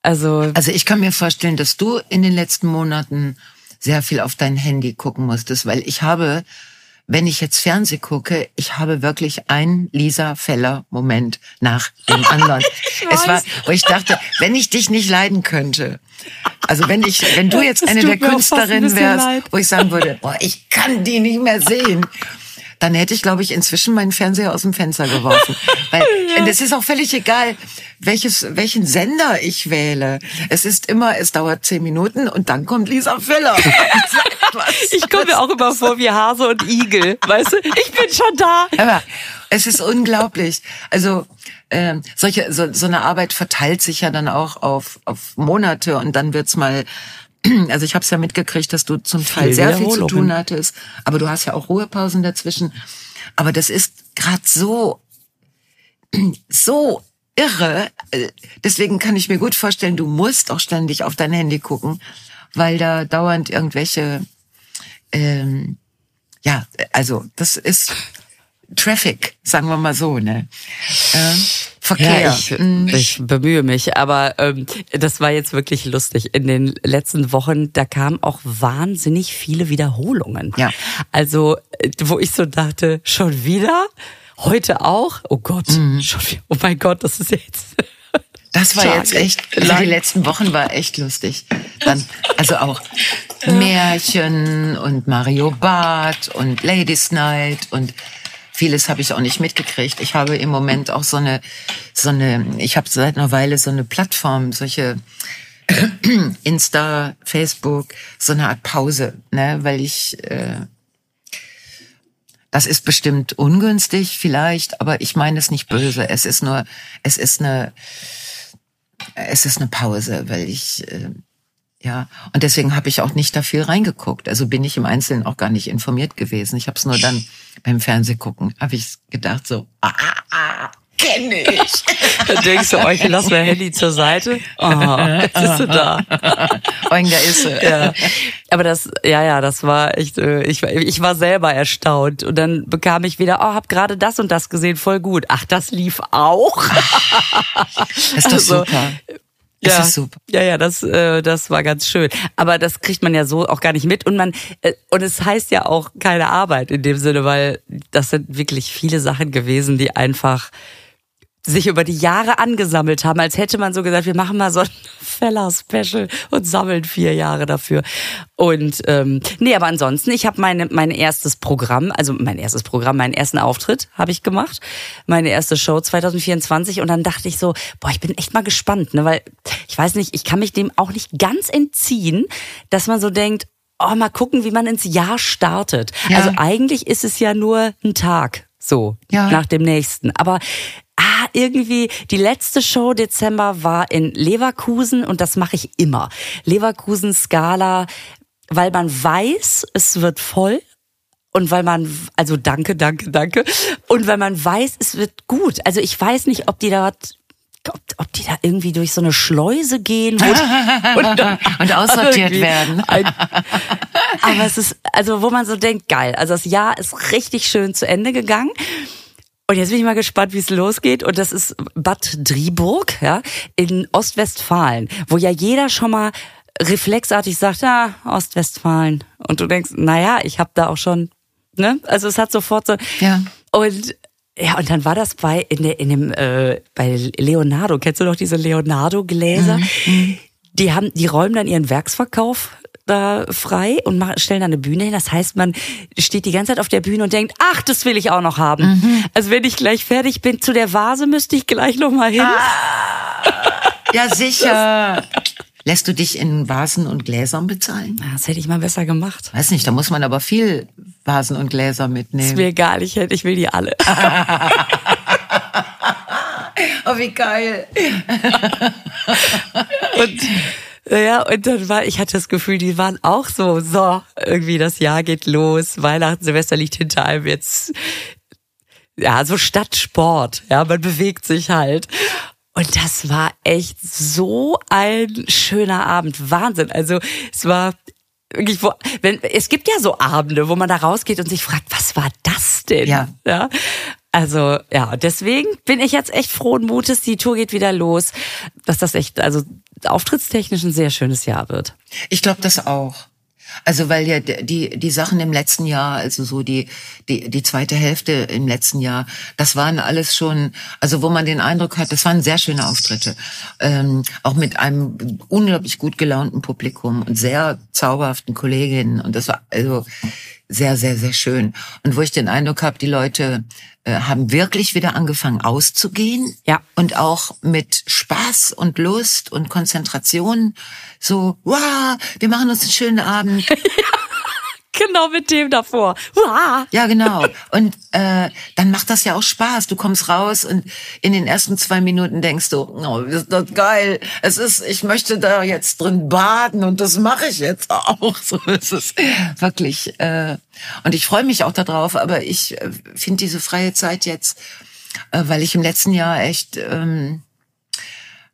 Also, also ich kann mir vorstellen, dass du in den letzten Monaten sehr viel auf dein Handy gucken musstest, weil ich habe wenn ich jetzt Fernseh gucke, ich habe wirklich ein Lisa Feller Moment nach dem anderen. es war, wo ich dachte, wenn ich dich nicht leiden könnte, also wenn ich, wenn du jetzt eine der Künstlerinnen wärst, leid. wo ich sagen würde, boah, ich kann die nicht mehr sehen, dann hätte ich, glaube ich, inzwischen meinen Fernseher aus dem Fenster geworfen. Weil ja. es ist auch völlig egal, welches, welchen Sender ich wähle. Es ist immer, es dauert zehn Minuten und dann kommt Lisa Feller. ich komme mir auch immer vor wie Hase und Igel. Weißt du, ich bin schon da. Aber es ist unglaublich. Also äh, solche so, so eine Arbeit verteilt sich ja dann auch auf auf Monate und dann wird's mal also ich habe es ja mitgekriegt, dass du zum Teil viel sehr viel zu tun hattest, aber du hast ja auch Ruhepausen dazwischen. Aber das ist gerade so so irre. Äh, deswegen kann ich mir gut vorstellen, du musst auch ständig auf dein Handy gucken, weil da dauernd irgendwelche ähm, ja, also das ist Traffic, sagen wir mal so, ne? Äh, Verkehr. Ja, ich, mhm. ich bemühe mich, aber ähm, das war jetzt wirklich lustig. In den letzten Wochen, da kamen auch wahnsinnig viele Wiederholungen. Ja. Also, äh, wo ich so dachte, schon wieder? Heute auch? Oh Gott, mhm. schon wieder. Oh mein Gott, das ist jetzt. Das war jetzt echt, also die letzten Wochen war echt lustig. Dann, also auch Märchen und Mario Barth und Ladies Night und vieles habe ich auch nicht mitgekriegt. Ich habe im Moment auch so eine, so eine, ich habe seit einer Weile so eine Plattform, solche Insta, Facebook, so eine Art Pause, ne, weil ich äh, das ist bestimmt ungünstig vielleicht, aber ich meine es nicht böse. Es ist nur, es ist eine, es ist eine Pause, weil ich äh, ja, und deswegen habe ich auch nicht da viel reingeguckt. Also bin ich im Einzelnen auch gar nicht informiert gewesen. Ich habe es nur dann beim Fernsehgucken, habe ich gedacht so, ah, ah, ah kenne ich. Dann denkst du, euch, lass mein Handy zur Seite. Oh, jetzt ist sie da. Oing, da ist sie. Ja. Aber das, ja, ja, das war echt, äh, ich, ich war selber erstaunt. Und dann bekam ich wieder, oh, hab gerade das und das gesehen, voll gut. Ach, das lief auch. Das ist doch also, super. Ja, das ist super. Ja, ja, das, äh, das war ganz schön. Aber das kriegt man ja so auch gar nicht mit. Und man, äh, und es heißt ja auch keine Arbeit in dem Sinne, weil das sind wirklich viele Sachen gewesen, die einfach sich über die Jahre angesammelt haben, als hätte man so gesagt, wir machen mal so ein Feller-Special und sammeln vier Jahre dafür. Und ähm, nee, aber ansonsten, ich habe meine mein erstes Programm, also mein erstes Programm, meinen ersten Auftritt habe ich gemacht, meine erste Show 2024 und dann dachte ich so, boah, ich bin echt mal gespannt, ne, weil ich weiß nicht, ich kann mich dem auch nicht ganz entziehen, dass man so denkt, oh, mal gucken, wie man ins Jahr startet. Ja. Also eigentlich ist es ja nur ein Tag so ja. nach dem nächsten. Aber ah, irgendwie die letzte Show Dezember war in Leverkusen und das mache ich immer. Leverkusen Skala, weil man weiß, es wird voll und weil man, also danke, danke, danke. Und weil man weiß, es wird gut. Also ich weiß nicht, ob die da ob, ob die da irgendwie durch so eine Schleuse gehen und, und, und aussortiert werden. Ein, aber es ist, also wo man so denkt, geil. Also das Jahr ist richtig schön zu Ende gegangen. Und jetzt bin ich mal gespannt, wie es losgeht. Und das ist Bad Driburg, ja, in Ostwestfalen, wo ja jeder schon mal reflexartig sagt, ja, Ostwestfalen. Und du denkst, naja, ich habe da auch schon, ne? Also es hat sofort so. Ja. Und ja, und dann war das bei in, der, in dem äh, bei Leonardo. Kennst du noch diese Leonardo Gläser? Mhm. mhm. Die haben, die räumen dann ihren Werksverkauf da frei und machen, stellen da eine Bühne hin. Das heißt, man steht die ganze Zeit auf der Bühne und denkt, ach, das will ich auch noch haben. Mhm. Also wenn ich gleich fertig bin zu der Vase, müsste ich gleich noch mal hin. Ah, ja, sicher. Lässt du dich in Vasen und Gläsern bezahlen? Das hätte ich mal besser gemacht. Weiß nicht, da muss man aber viel Vasen und Gläser mitnehmen. Ist mir egal, ich, hätte, ich will die alle. Oh, wie geil. und ja, und dann war, ich hatte das Gefühl, die waren auch so, so, irgendwie das Jahr geht los, Weihnachten, Silvester liegt hinter einem jetzt, ja, so Stadtsport, ja, man bewegt sich halt. Und das war echt so ein schöner Abend, Wahnsinn. Also es war wirklich, wo, wenn, es gibt ja so Abende, wo man da rausgeht und sich fragt, was war das denn? Ja. ja? Also ja, deswegen bin ich jetzt echt frohen Mutes. Die Tour geht wieder los, dass das echt, also auftrittstechnisch ein sehr schönes Jahr wird. Ich glaube das auch. Also weil ja die die Sachen im letzten Jahr, also so die die die zweite Hälfte im letzten Jahr, das waren alles schon, also wo man den Eindruck hat, das waren sehr schöne Auftritte, ähm, auch mit einem unglaublich gut gelaunten Publikum und sehr zauberhaften Kolleginnen und das war also sehr sehr sehr schön und wo ich den Eindruck habe, die Leute äh, haben wirklich wieder angefangen auszugehen. Ja. Und auch mit Spaß und Lust und Konzentration. So, wow, wir machen uns einen schönen Abend. Genau mit dem davor. Wow. Ja, genau. Und äh, dann macht das ja auch Spaß. Du kommst raus und in den ersten zwei Minuten denkst du, oh, ist das geil. Es ist, ich möchte da jetzt drin baden und das mache ich jetzt auch. So ist es wirklich. Äh, und ich freue mich auch darauf, aber ich äh, finde diese freie Zeit jetzt, äh, weil ich im letzten Jahr echt ähm,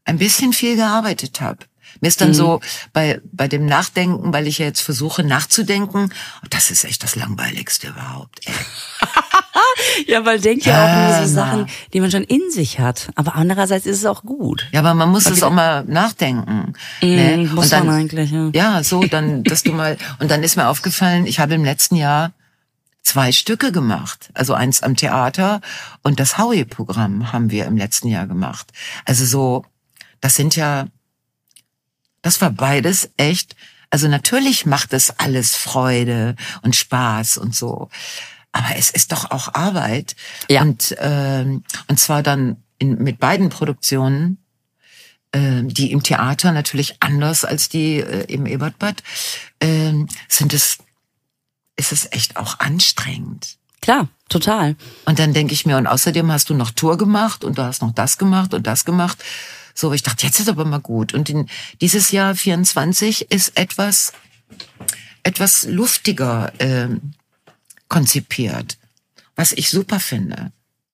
ein bisschen viel gearbeitet habe. Mir ist dann mhm. so bei, bei dem Nachdenken, weil ich ja jetzt versuche nachzudenken, das ist echt das Langweiligste überhaupt. ja, weil denkt ja auch nur so Sachen, die man schon in sich hat. Aber andererseits ist es auch gut. Ja, aber man muss es auch mal nachdenken. Mm, ne? Muss und dann, man eigentlich, ja. Ja, so, dann, dass du mal, und dann ist mir aufgefallen, ich habe im letzten Jahr zwei Stücke gemacht. Also eins am Theater und das Howie-Programm haben wir im letzten Jahr gemacht. Also so, das sind ja das war beides echt. Also natürlich macht es alles Freude und Spaß und so. Aber es ist doch auch Arbeit. Ja. Und, ähm, und zwar dann in, mit beiden Produktionen, äh, die im Theater natürlich anders als die äh, im Ebertbad, äh, sind es, ist es echt auch anstrengend. Klar, total. Und dann denke ich mir, und außerdem hast du noch Tour gemacht und du hast noch das gemacht und das gemacht. So, ich dachte, jetzt ist aber mal gut. Und in, dieses Jahr 24 ist etwas, etwas luftiger äh, konzipiert, was ich super finde.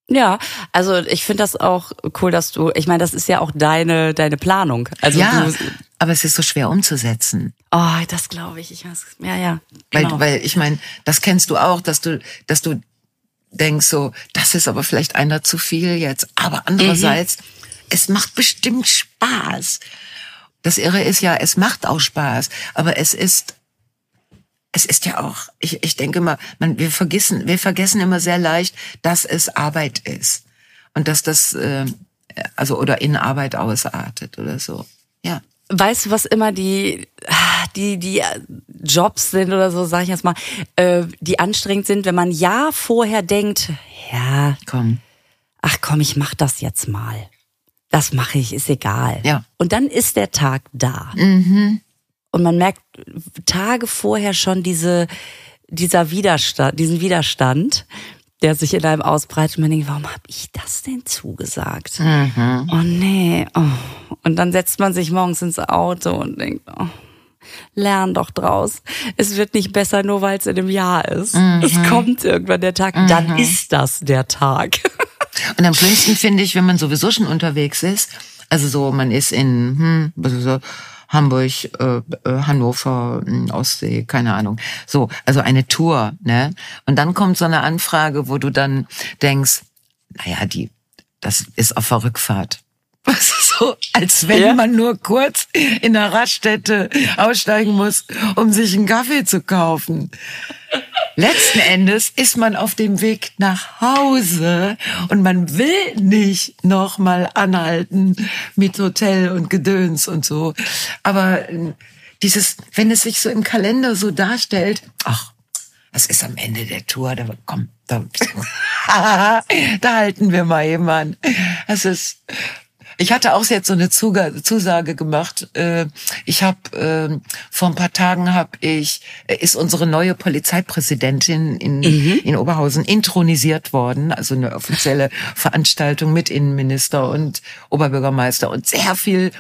Ja, also ich finde das auch cool, dass du, ich meine, das ist ja auch deine deine Planung. Also ja, du, aber es ist so schwer umzusetzen. Oh, das glaube ich. Ich weiß, ja, ja. Genau. Weil, weil ich meine, das kennst du auch, dass du, dass du denkst so, das ist aber vielleicht einer zu viel jetzt. Aber andererseits, mhm es macht bestimmt Spaß. Das Irre ist ja, es macht auch Spaß, aber es ist es ist ja auch, ich, ich denke mal, man, wir vergessen, wir vergessen immer sehr leicht, dass es Arbeit ist und dass das äh, also oder in Arbeit ausartet oder so. Ja. Weißt du, was immer die die die Jobs sind oder so, sage ich jetzt mal, äh, die anstrengend sind, wenn man ja vorher denkt, ja, komm, ach komm, ich mach das jetzt mal das mache ich, ist egal. Ja. Und dann ist der Tag da. Mhm. Und man merkt Tage vorher schon diese, dieser Widerstand, diesen Widerstand, der sich in einem ausbreitet. Und man denkt, warum habe ich das denn zugesagt? Mhm. Oh nee. Oh. Und dann setzt man sich morgens ins Auto und denkt, oh, lern doch draus. Es wird nicht besser, nur weil es in einem Jahr ist. Mhm. Es kommt irgendwann der Tag, dann mhm. ist das der Tag. Und am schönsten finde ich, wenn man sowieso schon unterwegs ist, also so, man ist in hm, ist so, Hamburg, äh, äh, Hannover, hm, Ostsee, keine Ahnung. So, also eine Tour, ne? Und dann kommt so eine Anfrage, wo du dann denkst, naja, die, das ist auf der Rückfahrt. Was so, als wenn ja. man nur kurz in der Raststätte aussteigen muss, um sich einen Kaffee zu kaufen. Letzten Endes ist man auf dem Weg nach Hause und man will nicht nochmal anhalten mit Hotel und Gedöns und so. Aber äh, dieses, wenn es sich so im Kalender so darstellt, ach, das ist am Ende der Tour, da komm, da, da halten wir mal jemanden. Es ist, Ich hatte auch jetzt so eine Zusage gemacht. Äh, ich habe äh, vor ein paar Tagen habe ich äh, ist unsere neue Polizeipräsidentin in, mhm. in Oberhausen intronisiert worden, also eine offizielle Veranstaltung mit Innenminister und Oberbürgermeister und sehr viel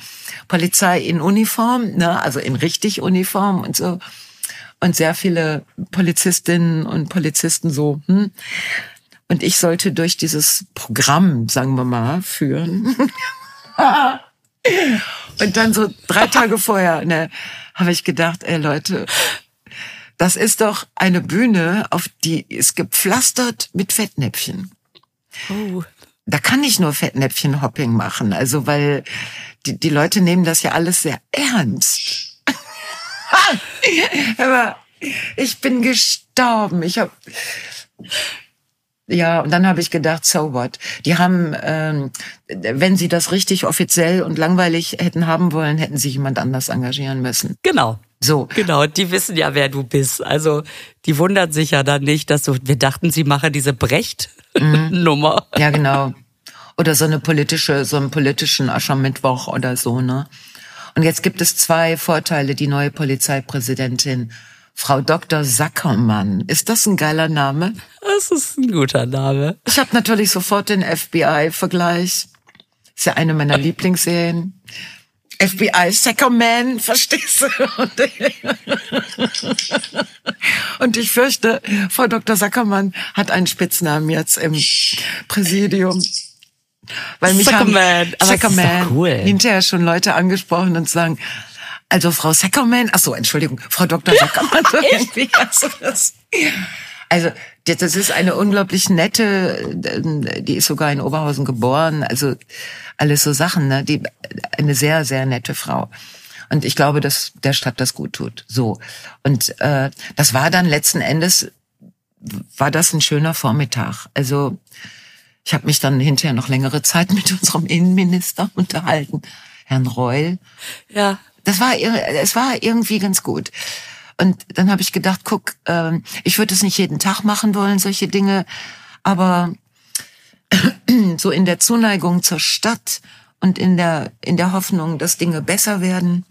Polizei in Uniform, ne, also in richtig Uniform und so und sehr viele Polizistinnen und Polizisten so. Hm. Und ich sollte durch dieses Programm, sagen wir mal, führen. Und dann so drei Tage vorher, ne, habe ich gedacht, ey Leute, das ist doch eine Bühne, auf die ist gepflastert mit Fettnäpfchen. Oh. Da kann ich nur Fettnäpfchen-Hopping machen, also weil die, die Leute nehmen das ja alles sehr ernst. Aber ich bin gestorben. Ich habe ja, und dann habe ich gedacht, so what? Die haben, ähm, wenn sie das richtig offiziell und langweilig hätten haben wollen, hätten sich jemand anders engagieren müssen. Genau. So. Genau, die wissen ja, wer du bist. Also die wundern sich ja dann nicht, dass du, wir dachten, sie machen diese Brecht-Nummer. Mhm. Ja, genau. Oder so eine politische, so einen politischen Aschermittwoch oder so, ne? Und jetzt gibt es zwei Vorteile, die neue Polizeipräsidentin Frau Dr. Sackermann. Ist das ein geiler Name? Das ist ein guter Name. Ich habe natürlich sofort den FBI-Vergleich. Ist ja eine meiner Lieblingsserien. FBI Sackerman, verstehst du? Und ich fürchte, Frau Dr. Sackermann hat einen Spitznamen jetzt im Präsidium. Weil mich Sackerman. haben Sackerman cool. hinterher schon Leute angesprochen und sagen, also Frau Seckerman, ach so, Entschuldigung, Frau Dr. Seckermann. irgendwie, also, das, also das ist eine unglaublich nette, die ist sogar in Oberhausen geboren, also alles so Sachen, ne? Die eine sehr sehr nette Frau. Und ich glaube, dass der Stadt das gut tut. So und äh, das war dann letzten Endes war das ein schöner Vormittag. Also ich habe mich dann hinterher noch längere Zeit mit unserem Innenminister unterhalten, Herrn Reul. Ja. Das war, es war irgendwie ganz gut. Und dann habe ich gedacht, guck, äh, ich würde es nicht jeden Tag machen wollen, solche Dinge, aber so in der Zuneigung zur Stadt und in der in der Hoffnung, dass Dinge besser werden,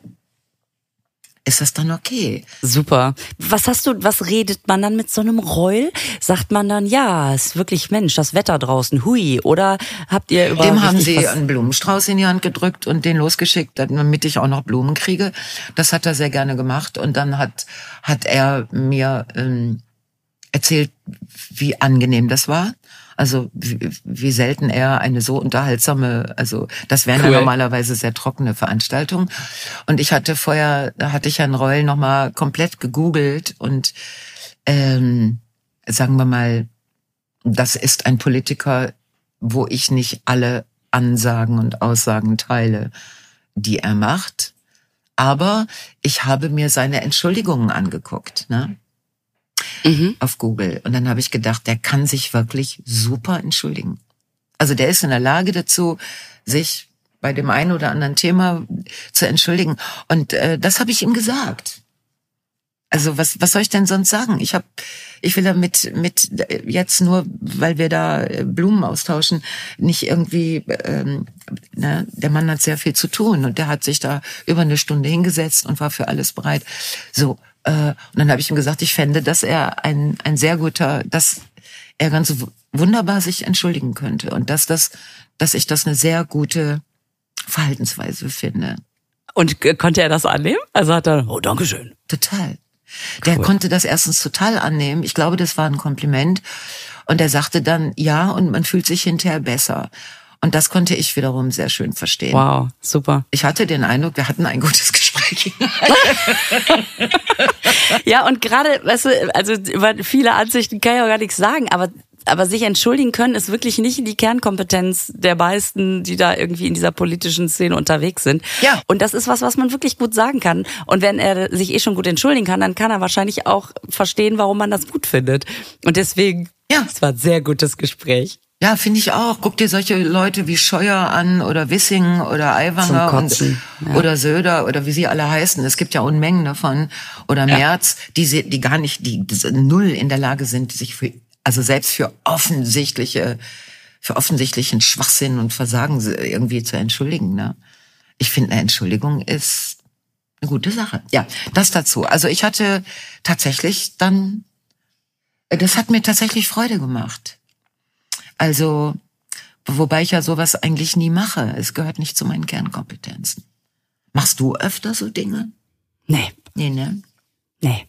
ist das dann okay. Super. Was hast du, was redet man dann mit so einem Reul? Sagt man dann, ja, ist wirklich Mensch, das Wetter draußen, hui, oder habt ihr über Dem haben sie einen Blumenstrauß in die Hand gedrückt und den losgeschickt, damit ich auch noch Blumen kriege. Das hat er sehr gerne gemacht und dann hat, hat er mir ähm, erzählt, wie angenehm das war. Also wie, wie selten er eine so unterhaltsame, also das wären cool. ja normalerweise sehr trockene Veranstaltungen. Und ich hatte vorher, da hatte ich Herrn Reul nochmal komplett gegoogelt und ähm, sagen wir mal, das ist ein Politiker, wo ich nicht alle Ansagen und Aussagen teile, die er macht. Aber ich habe mir seine Entschuldigungen angeguckt. Ne? Mhm. auf Google. Und dann habe ich gedacht, der kann sich wirklich super entschuldigen. Also der ist in der Lage dazu, sich bei dem einen oder anderen Thema zu entschuldigen. Und äh, das habe ich ihm gesagt. Also was was soll ich denn sonst sagen? Ich habe ich will damit mit jetzt nur, weil wir da äh, Blumen austauschen, nicht irgendwie ähm, ne, der Mann hat sehr viel zu tun und der hat sich da über eine Stunde hingesetzt und war für alles bereit. So äh, und dann habe ich ihm gesagt, ich fände, dass er ein, ein sehr guter, dass er ganz wunderbar sich entschuldigen könnte und dass das, dass ich das eine sehr gute Verhaltensweise finde. Und konnte er das annehmen? Also hat er, oh, danke schön. Total. Der cool. konnte das erstens total annehmen. Ich glaube, das war ein Kompliment. Und er sagte dann, ja, und man fühlt sich hinterher besser. Und das konnte ich wiederum sehr schön verstehen. Wow, super. Ich hatte den Eindruck, wir hatten ein gutes Gespräch. ja, und gerade, weißt du, also über viele Ansichten kann ich auch gar nichts sagen, aber aber sich entschuldigen können ist wirklich nicht die Kernkompetenz der meisten, die da irgendwie in dieser politischen Szene unterwegs sind. Ja. Und das ist was, was man wirklich gut sagen kann. Und wenn er sich eh schon gut entschuldigen kann, dann kann er wahrscheinlich auch verstehen, warum man das gut findet. Und deswegen, ja, es war ein sehr gutes Gespräch. Ja, finde ich auch. Guck dir solche Leute wie Scheuer an oder Wissing oder Aiwanger und, ja. oder Söder oder wie sie alle heißen. Es gibt ja Unmengen davon. Oder ja. Merz, die, die gar nicht, die null in der Lage sind, sich für, also selbst für offensichtliche für offensichtlichen Schwachsinn und Versagen irgendwie zu entschuldigen. Ne? Ich finde, eine Entschuldigung ist eine gute Sache. Ja, das dazu. Also ich hatte tatsächlich dann, das hat mir tatsächlich Freude gemacht. Also, wobei ich ja sowas eigentlich nie mache. Es gehört nicht zu meinen Kernkompetenzen. Machst du öfter so Dinge? Nee. Nee, ne? Nee.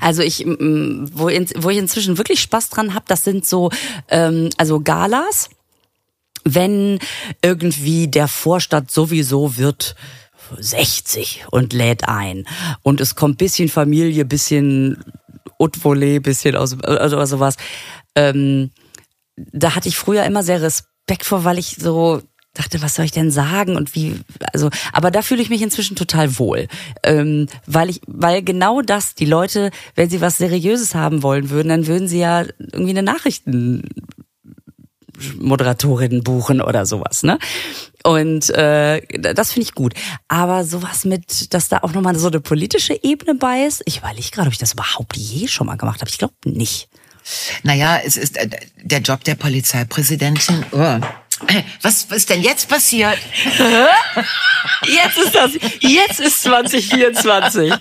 Also ich, wo, in, wo ich inzwischen wirklich Spaß dran habe, das sind so, ähm, also Galas, wenn irgendwie der Vorstadt sowieso wird 60 und lädt ein und es kommt bisschen Familie, bisschen Haute bisschen aus oder sowas. Ähm, da hatte ich früher immer sehr Respekt vor, weil ich so dachte, was soll ich denn sagen und wie, also, aber da fühle ich mich inzwischen total wohl, ähm, weil ich, weil genau das, die Leute, wenn sie was Seriöses haben wollen würden, dann würden sie ja irgendwie eine Nachrichten Moderatorin buchen oder sowas, ne? Und äh, das finde ich gut. Aber sowas mit, dass da auch nochmal so eine politische Ebene bei ist, ich weiß nicht gerade, ob ich das überhaupt je schon mal gemacht habe. Ich glaube nicht. Naja, es ist äh, der Job der Polizeipräsidentin. Oh. Was ist denn jetzt passiert? Jetzt ist das, jetzt ist 2024.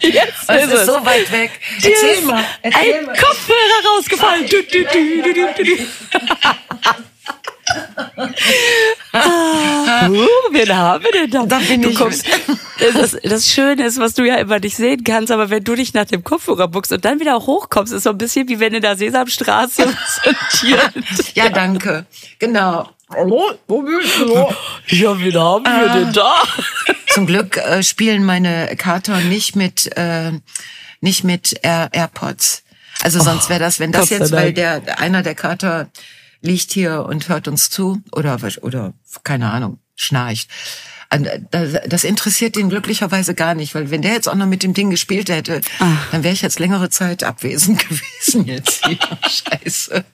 Jetzt Was ist, ist es. so weit weg. Erzähl mal. Erzähl ein mal. Kopfhörer rausgefallen. Du, du, du, ah, wen haben wir denn da? Da bin du ich. Kommst, das, das Schöne ist, was du ja immer nicht sehen kannst, aber wenn du dich nach dem Kopfhörer buchst und dann wieder hochkommst, ist so ein bisschen wie wenn in der Sesamstraße so ein Tier. Ja, danke. Genau. Hallo, wo bist du? Ja, wen haben wir äh, denn da? Zum Glück äh, spielen meine Kater nicht mit äh, nicht mit Air AirPods. Also sonst wäre das, wenn das jetzt, weil der einer der Kater liegt hier und hört uns zu oder oder keine Ahnung schnarcht. Das interessiert ihn glücklicherweise gar nicht, weil wenn der jetzt auch noch mit dem Ding gespielt hätte, Ach. dann wäre ich jetzt längere Zeit abwesend gewesen jetzt hier. Scheiße.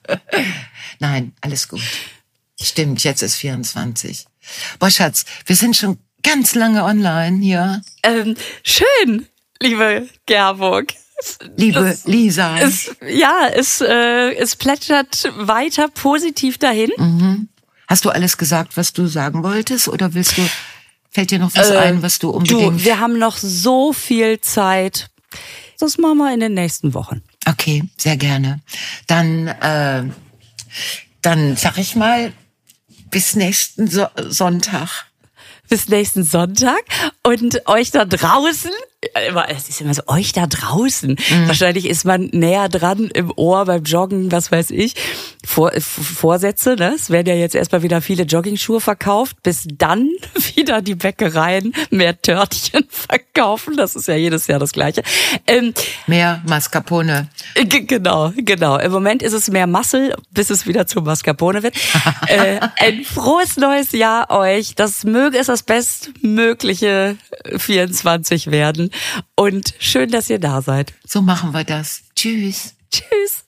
Nein, alles gut. Stimmt, jetzt ist 24. Boah, Schatz, wir sind schon ganz lange online hier. Ähm, schön, liebe Gerburg. Liebe es, Lisa. Es, ja, es, äh, es plätschert weiter positiv dahin. Mhm. Hast du alles gesagt, was du sagen wolltest? Oder willst du, fällt dir noch was äh, ein, was du unbedingt... Du, wir haben noch so viel Zeit. Das machen wir in den nächsten Wochen. Okay, sehr gerne. Dann, äh, dann sag ich mal, bis nächsten so Sonntag. Bis nächsten Sonntag. Und euch da draußen, es ist immer so, euch da draußen. Mhm. Wahrscheinlich ist man näher dran im Ohr beim Joggen, was weiß ich. Vor, Vorsätze, ne? Es werden ja jetzt erstmal wieder viele Joggingschuhe verkauft, bis dann wieder die Bäckereien mehr Törtchen verkaufen. Das ist ja jedes Jahr das Gleiche. Ähm, mehr Mascarpone. Genau, genau. Im Moment ist es mehr Muscle, bis es wieder zu Mascarpone wird. äh, ein frohes neues Jahr euch. Das möge es das bestmögliche 24 werden. Und schön, dass ihr da seid. So machen wir das. Tschüss. Tschüss.